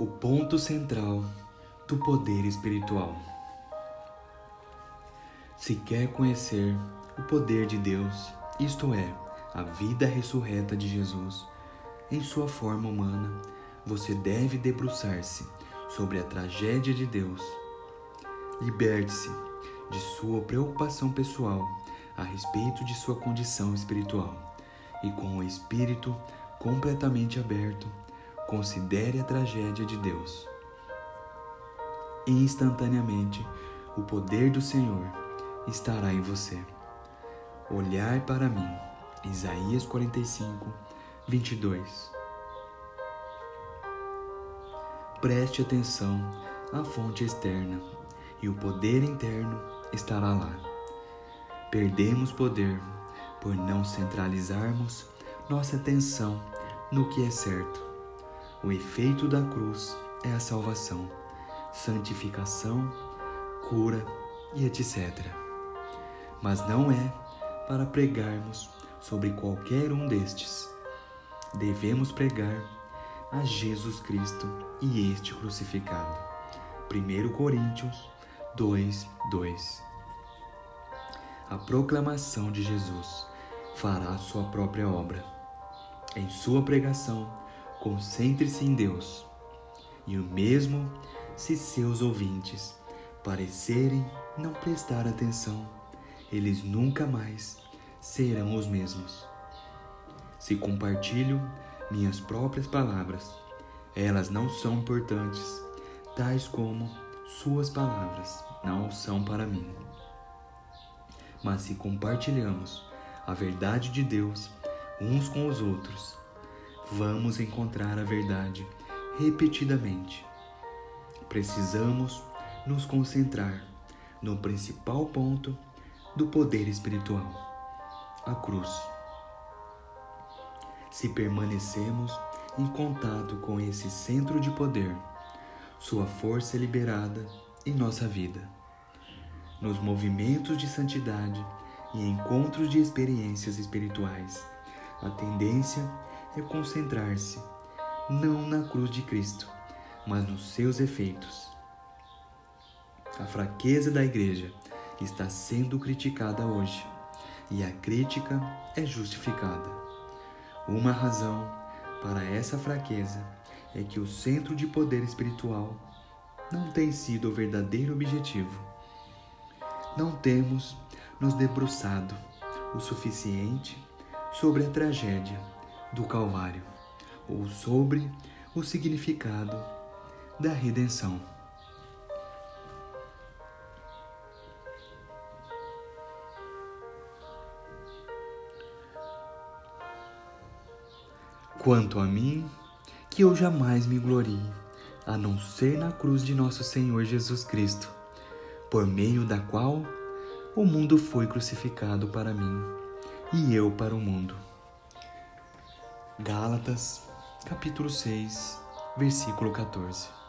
o ponto central do poder espiritual. Se quer conhecer o poder de Deus, isto é, a vida ressurreta de Jesus, em sua forma humana, você deve debruçar-se sobre a tragédia de Deus. Liberte-se de sua preocupação pessoal a respeito de sua condição espiritual e, com o espírito completamente aberto, considere a tragédia de Deus. Instantaneamente, o poder do Senhor estará em você. Olhar para mim. Isaías 45, 22. Preste atenção à fonte externa e o poder interno estará lá. Perdemos poder por não centralizarmos nossa atenção no que é certo. O efeito da cruz é a salvação, santificação, cura e etc. Mas não é para pregarmos sobre qualquer um destes. Devemos pregar a Jesus Cristo e este crucificado. 1 Coríntios 2, 2 A proclamação de Jesus fará sua própria obra. Em sua pregação, concentre-se em Deus, e o mesmo se seus ouvintes parecerem não prestar atenção, eles nunca mais serão os mesmos. Se compartilho minhas próprias palavras, elas não são importantes, tais como suas palavras não são para mim. Mas se compartilhamos a verdade de Deus uns com os outros, vamos encontrar a verdade repetidamente. Precisamos nos concentrar no principal ponto do poder espiritual, a cruz. Se permanecemos em contato com esse centro de poder, sua força é liberada em nossa vida. Nos movimentos de santidade e encontros de experiências espirituais, a tendência é concentrar-se não na cruz de Cristo, mas nos seus efeitos. A fraqueza da igreja está sendo criticada hoje e a crítica é justificada. Uma razão para essa fraqueza é que o centro de poder espiritual não tem sido o verdadeiro objetivo. Não temos nos debruçado o suficiente sobre a tragédia do Calvário ou sobre o significado da redenção. Quanto a mim, que eu jamais me glorie, a não ser na cruz de nosso Senhor Jesus Cristo, por meio da qual o mundo foi crucificado para mim e eu para o mundo. Gálatas, capítulo 6, versículo 14.